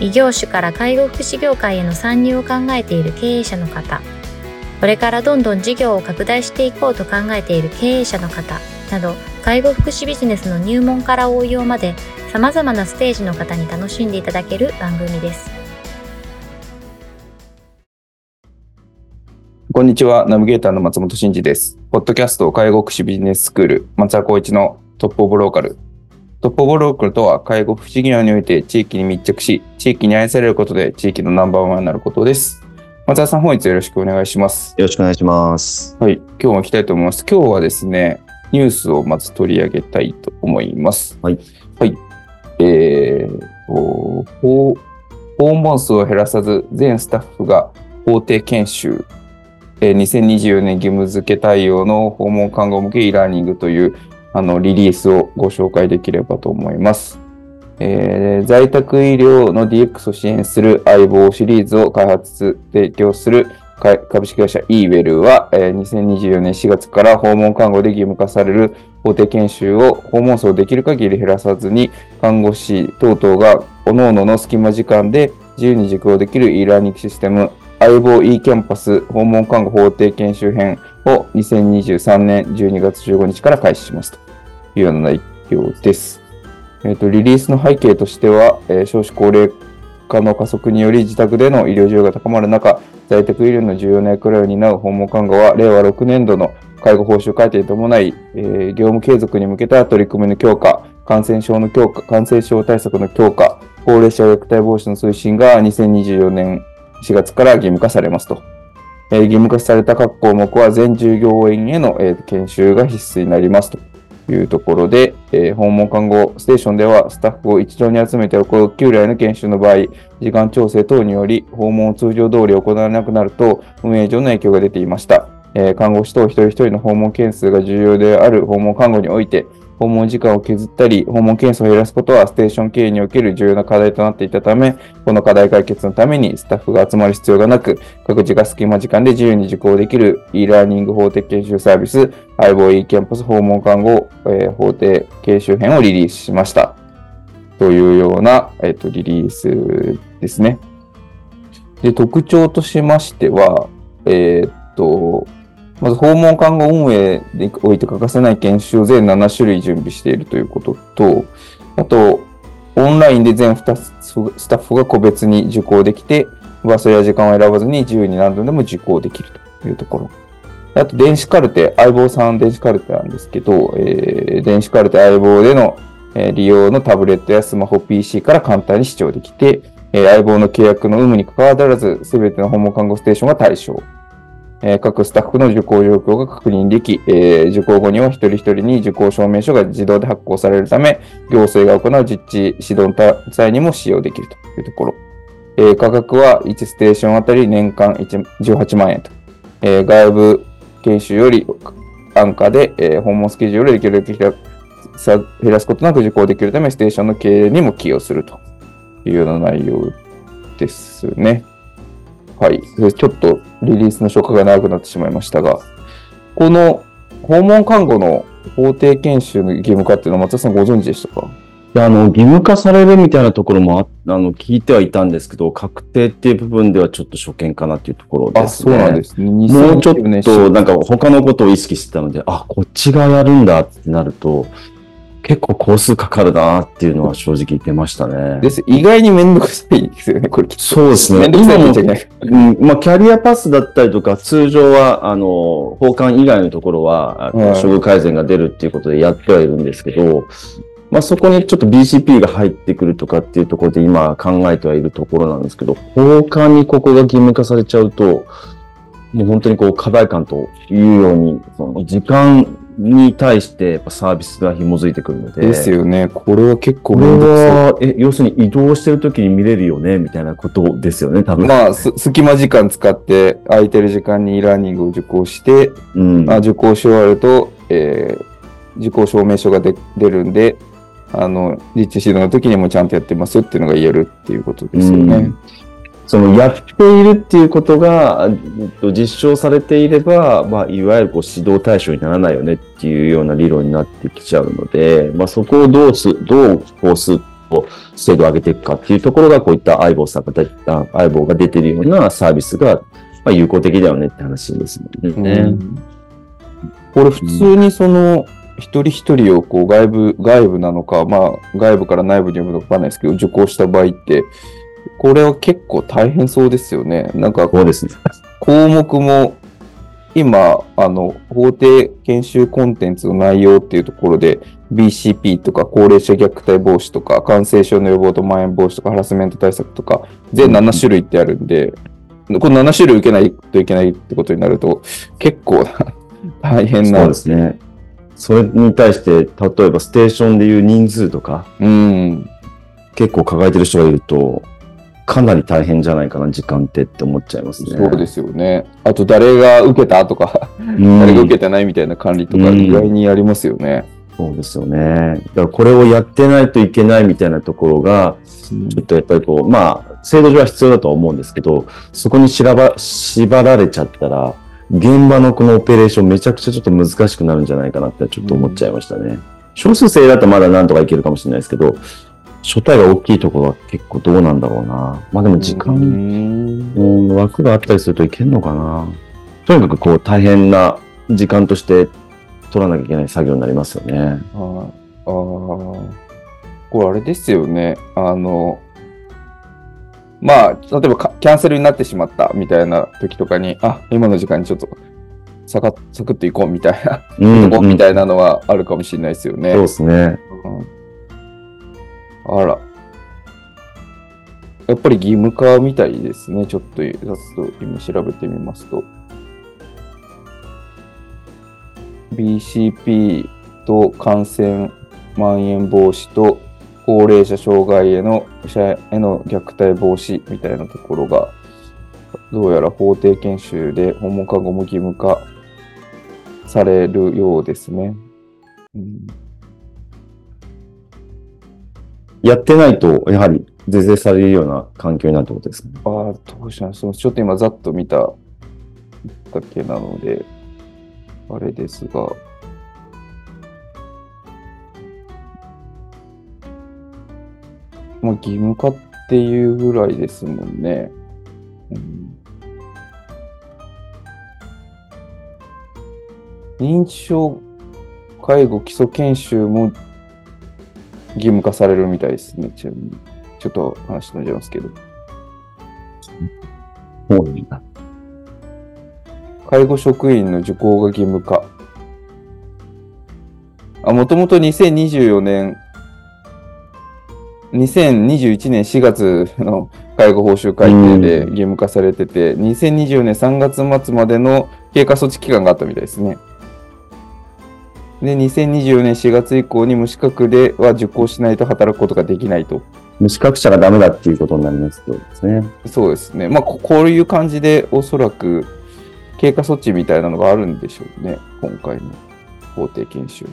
異業種から介護福祉業界への参入を考えている経営者の方、これからどんどん事業を拡大していこうと考えている経営者の方など、介護福祉ビジネスの入門から応用まで様々なステージの方に楽しんでいただける番組です。こんにちは、ナビゲーターの松本真二です。ポッドキャスト介護福祉ビジネススクール、松田光一のトップオブローカルトップオブローカルとは、介護福祉業において地域に密着し、地域に愛されることで地域のナンバーワンになることです。松田さん、本日よろしくお願いします。よろしくお願いします。はい、今日も行きたいと思います。今日はですね、ニュースをまず取り上げたいと思います。はい。はい。えー、訪問数を減らさず、全スタッフが法定研修、えー、2024年義務付け対応の訪問看護向け e ラーニングというあの、リリースをご紹介できればと思います。えー、在宅医療の DX を支援する相棒シリーズを開発、提供する株式会社 eWell は、えー、2024年4月から訪問看護で義務化される法定研修を訪問数をできる限り減らさずに、看護師等々が各々の隙間時間で自由に実行できる e ラーニングシステム相棒 e キャンパス訪問看護法定研修編を2023年12月15日から開始しますと。いうような内容です。えっ、ー、と、リリースの背景としては、えー、少子高齢化の加速により自宅での医療需要が高まる中、在宅医療の重要な役割を担う訪問看護は、令和6年度の介護報酬改定に伴い、えー、業務継続に向けた取り組みの強化、感染症の強化、感染症対策の強化、高齢者虐待防止の推進が2024年4月から義務化されますと。えー、義務化された各項目は全従業員への、えー、研修が必須になりますと。いうところで、えー、訪問看護ステーションではスタッフを一堂に集めて行う旧来の研修の場合、時間調整等により訪問を通常通り行われなくなると運営上の影響が出ていました。えー、看護師等一人一人の訪問件数が重要である訪問看護において、訪問時間を削ったり、訪問件数を減らすことはステーション経営における重要な課題となっていたため、この課題解決のためにスタッフが集まる必要がなく、各自が隙間時間で自由に受講できる e ラーニング法的研修サービス、相棒 e キャンパス訪問看護、えー、法定研修編をリリースしました。というような、えっ、ー、と、リリースですね。で、特徴としましては、えっ、と、まず訪問看護運営において欠かせない研修を全7種類準備しているということと、あと、オンラインで全スタッフが個別に受講できて、場所や時間を選ばずに自由に何度でも受講できるというところ。あと、電子カルテ、相棒さん電子カルテなんですけど、えー、電子カルテ相棒での、えー、利用のタブレットやスマホ PC から簡単に視聴できて、えー、相棒の契約の有無に関わらず、すべての訪問看護ステーションが対象。え各スタッフの受講状況が確認でき、え受講後には一人一人に受講証明書が自動で発行されるため、行政が行う実地指導の際にも使用できるというところ。え価格は1ステーションあたり年間18万円と。え外部研修より安価で、え訪問スケジュールできるだけ減らすことなく受講できるため、ステーションの経営にも寄与するというような内容ですね。はい。ちょっとリリースの紹介が長くなってしまいましたが、この訪問看護の法定研修の義務化っていうのは松田さんご存知でしたか？いや、あの、義務化されるみたいなところもああの聞いてはいたんですけど、確定っていう部分ではちょっと初見かなっていうところですね。あ、そうなんですね。もうちょっと、なんか他のことを意識してたので、あ、こっちがやるんだってなると、結構工数かかるなっていうのは正直出ましたね。です。意外にめんどくさいんですよね、これ。そうですね。今も、うん、まあ、キャリアパスだったりとか、通常は、あの、交換以外のところは、処遇改善が出るっていうことでやってはいるんですけど、まあ、そこにちょっと BCP が入ってくるとかっていうところで今考えてはいるところなんですけど、交換にここが義務化されちゃうと、もう本当にこう課題感というように、その時間に対してやっぱサービスが紐づいてくるので。ですよね。これは結構これめんどくさは、え、要するに移動してる時に見れるよね、みたいなことですよね、多い。分。まあ、す隙間時間使って、空いてる時間に e ラーニングを受講して、うん。まあ、受講し終わると、えー受講証明書がで出るんで、あの、実地指導の時にもちゃんとやってますっていうのが言えるっていうことですよね。そのやっているっていうことが、えっと実証されていれば、まあ、いわゆるこう指導対象にならないよねっていうような理論になってきちゃうので、まあ、そこをどうす、どうコースを精度を上げていくかっていうところが、こういった相棒さんが相棒が出てるようなサービスが、まあ、有効的だよねって話ですもんね。うんこれ普通にその、一人一人をこう外部、外部なのか、まあ外部から内部に呼ぶのかわかんないですけど、受講した場合って、これは結構大変そうですよね。なんかそうですね。項目も今、あの、法定研修コンテンツの内容っていうところで、BCP とか高齢者虐待防止とか、感染症の予防とまん延防止とか、ハラスメント対策とか、全7種類ってあるんで、この7種類受けないといけないってことになると、結構な大変なそうで。すね。それに対して、例えばステーションでいう人数とか、うん。結構抱えてる人がいると、かなり大変じゃないかな、時間ってって思っちゃいますね。そうですよね。あと、誰が受けたとか、うん誰が受けてないみたいな管理とか、うん意外にありますよね。そうですよね。だからこれをやってないといけないみたいなところが、ちょっとやっぱりこう、まあ、制度上は必要だとは思うんですけど、そこにしらば縛られちゃったら、現場のこのオペレーションめちゃくちゃちょっと難しくなるんじゃないかなってちょっと思っちゃいましたね。少数制だとまだなんとかいけるかもしれないですけど、初体が大きいところは結構どうなんだろうな。まあでも時間、うんうん、枠があったりするといけんのかな。とにかくこう大変な時間として取らなきゃいけない作業になりますよね。はいああ。これあれですよね。あの、まあ、例えばかキャンセルになってしまったみたいな時とかに、あ、今の時間にちょっとサカサクッと行こうみたいな、うん みたいなのはあるかもしれないですよね。そうですね。うんあら。やっぱり義務化みたいですね。ちょっと、ざっと今調べてみますと。BCP と感染蔓延防止と高齢者障害への者への虐待防止みたいなところが、どうやら法定研修で訪問看護も義務化されるようですね。うんやってないと、やはり是正されるような環境になるってことですか？ね。ああ、どうしますちょっと今ざっと見ただけなので、あれですが。まあ、義務化っていうぐらいですもんね。うん認知症介護基礎研修も義務化されるみたいですね。ちなみに。ちょっと話飛んじゃいますけど。そうな。介護職員の受講が義務化。あ、もともと2024年、2021年4月の介護報酬改定で義務化されてて、2024年3月末までの経過措置期間があったみたいですね。で、2024年4月以降に無資格では受講しないと働くことができないと。無資格者がダメだっていうことになりますとですね。そうですね。まあ、ここういう感じでおそらく経過措置みたいなのがあるんでしょうね。今回の法定研修に。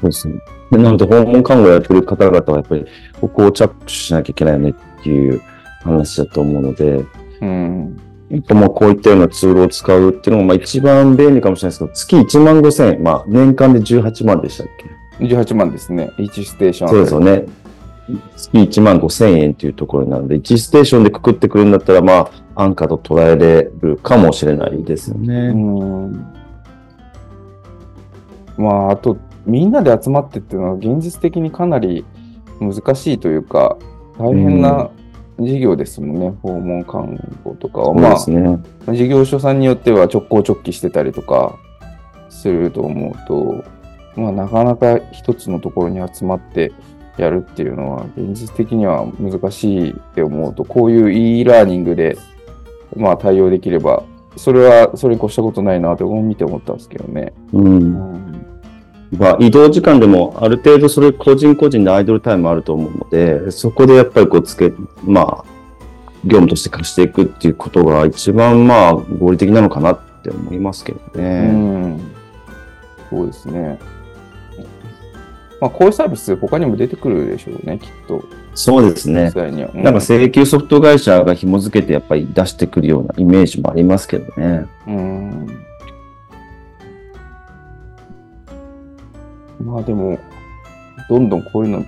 そうですね。でなので、訪問看護をやってる方々はやっぱり、ここを着手しなきゃいけないよねっていう話だと思うので、うん。まあこういったようなツールを使うっていうのもまあ一番便利かもしれないですけど、月1万5千円、まあ年間で18万でしたっけ？18万ですね。1ステーションあそうですよね。月1万5千円っていうところになるので、1ステーションでくくってくれるんだったら、まあ、安価と捉えれるかもしれないですようね。ん。まあ、あと、みんなで集まってっていうのは現実的にかなり難しいというか、大変な事業ですもんね。訪問看護とかは。まあ、ね。事業所さんによっては直行直帰してたりとかすると思うと、まあ、なかなか一つのところに集まってやるっていうのは現実的には難しいって思うと、こういう e ラーニングで、まあ、対応できればそれは、それに越したことないなって見て思ったんですけどね。う。うんん。まあ、移動時間でもある程度それ個人個人でアイドルタイムあると思うので、そこでやっぱりこうつけ、まあ、業務として貸していくっていうことが一番まあ合理的なのかなって思いますけどうね。ん。そうですね。まあ、こういうサービス他にも出てくるでしょうね、きっと。そうですね。うなんか請求ソフト会社が紐付けてやっぱり出してくるようなイメージもありますけどね。うん。まあでも、どんどんこういうの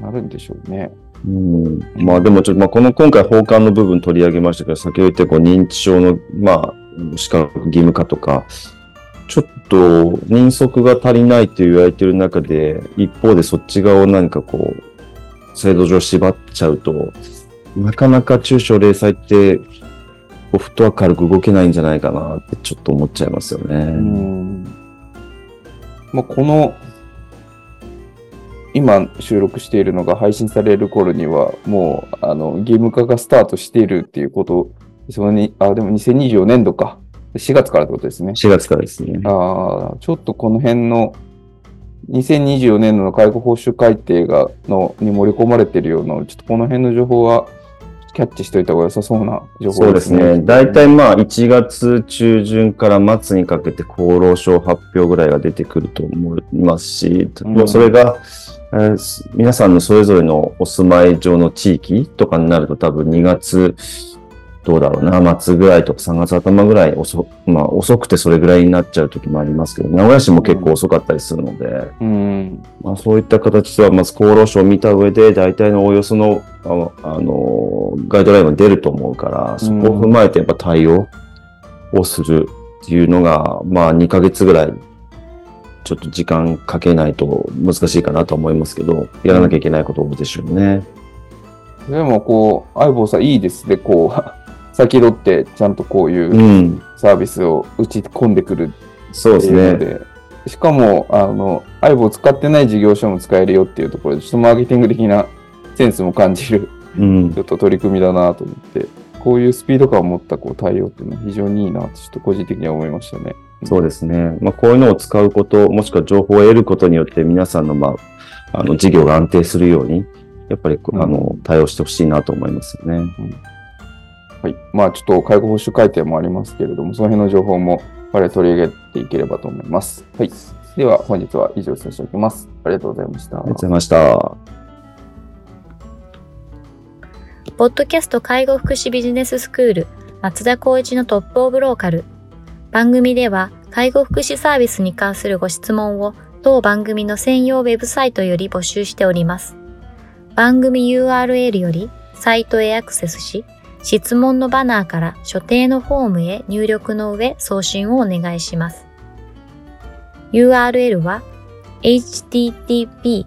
なるんでしょうね。うん、まあでもちょっと、まあこの今回放還の部分取り上げましたけど、先ほど言ったこう認知症の、まあ、資格義務化とか、ちょっと人足が足りないと言われている中で、一方でそっち側を何かこう、制度上縛っちゃうと、なかなか中小零細って、こうフットワーク軽く動けないんじゃないかなってちょっと思っちゃいますよね。うん。まあこの、今収録しているのが配信される頃には、もう、あの、義務化がスタートしているっていうこと、それに、あ、でも2024年度か。4月からってことですね。4月からですね。ああ、ちょっとこの辺の2024年度の介護報酬改定がのに盛り込まれているような、ちょっとこの辺の情報はキャッチしておいた方が良さそうな情報そうですね。大体まあ1月中旬から末にかけて厚労省発表ぐらいが出てくると思いますし、うんそれが、え皆さんのそれぞれのお住まい上の地域とかになると多分2月、どうだろうな、末ぐらいとか3月頭ぐらい遅、まあ遅くてそれぐらいになっちゃう時もありますけど、名古屋市も結構遅かったりするので、うん。まあ、そういった形では、まず厚労省を見た上で、大体のおおよその、ああの、ガイドラインが出ると思うから、そこを踏まえてやっぱ対応をするっていうのが、まあ、2ヶ月ぐらい、ちょっと時間かけないと難しいかなと思いますけど、やらなきゃいけないことでしょうね。でも、こう、相棒さんいいですね。こう、先取ってちゃんとこういううんサービスを打ち込んでくるってそうですね。しかも、あの、相棒を使ってない事業所も使えるよっていうところで、ちょっとマーケティング的なセンスも感じる、うんちょっと取り組みだなと思って、こういうスピード感を持ったこう対応っていうのは非常にいいなと、ちょっと個人的には思いましたね。そうですね。まあ、こういうのを使うこと、もしくは情報を得ることによって皆さんの、まあ、あの、事業が安定するように、やっぱり、うんあの、対応してほしいなと思いますよね。はい。まあちょっと介護報酬改定もありますけれども、その辺の情報も我々取り上げていければと思います。はい。では本日は以上させておきます。ありがとうございました。ありがとうございました。ポッドキャスト介護福祉ビジネススクール松田光一のトップオブローカル。番組では介護福祉サービスに関するご質問を当番組の専用ウェブサイトより募集しております。番組 URL よりサイトへアクセスし、質問のバナーから所定のフォームへ入力の上送信をお願いします。URL は http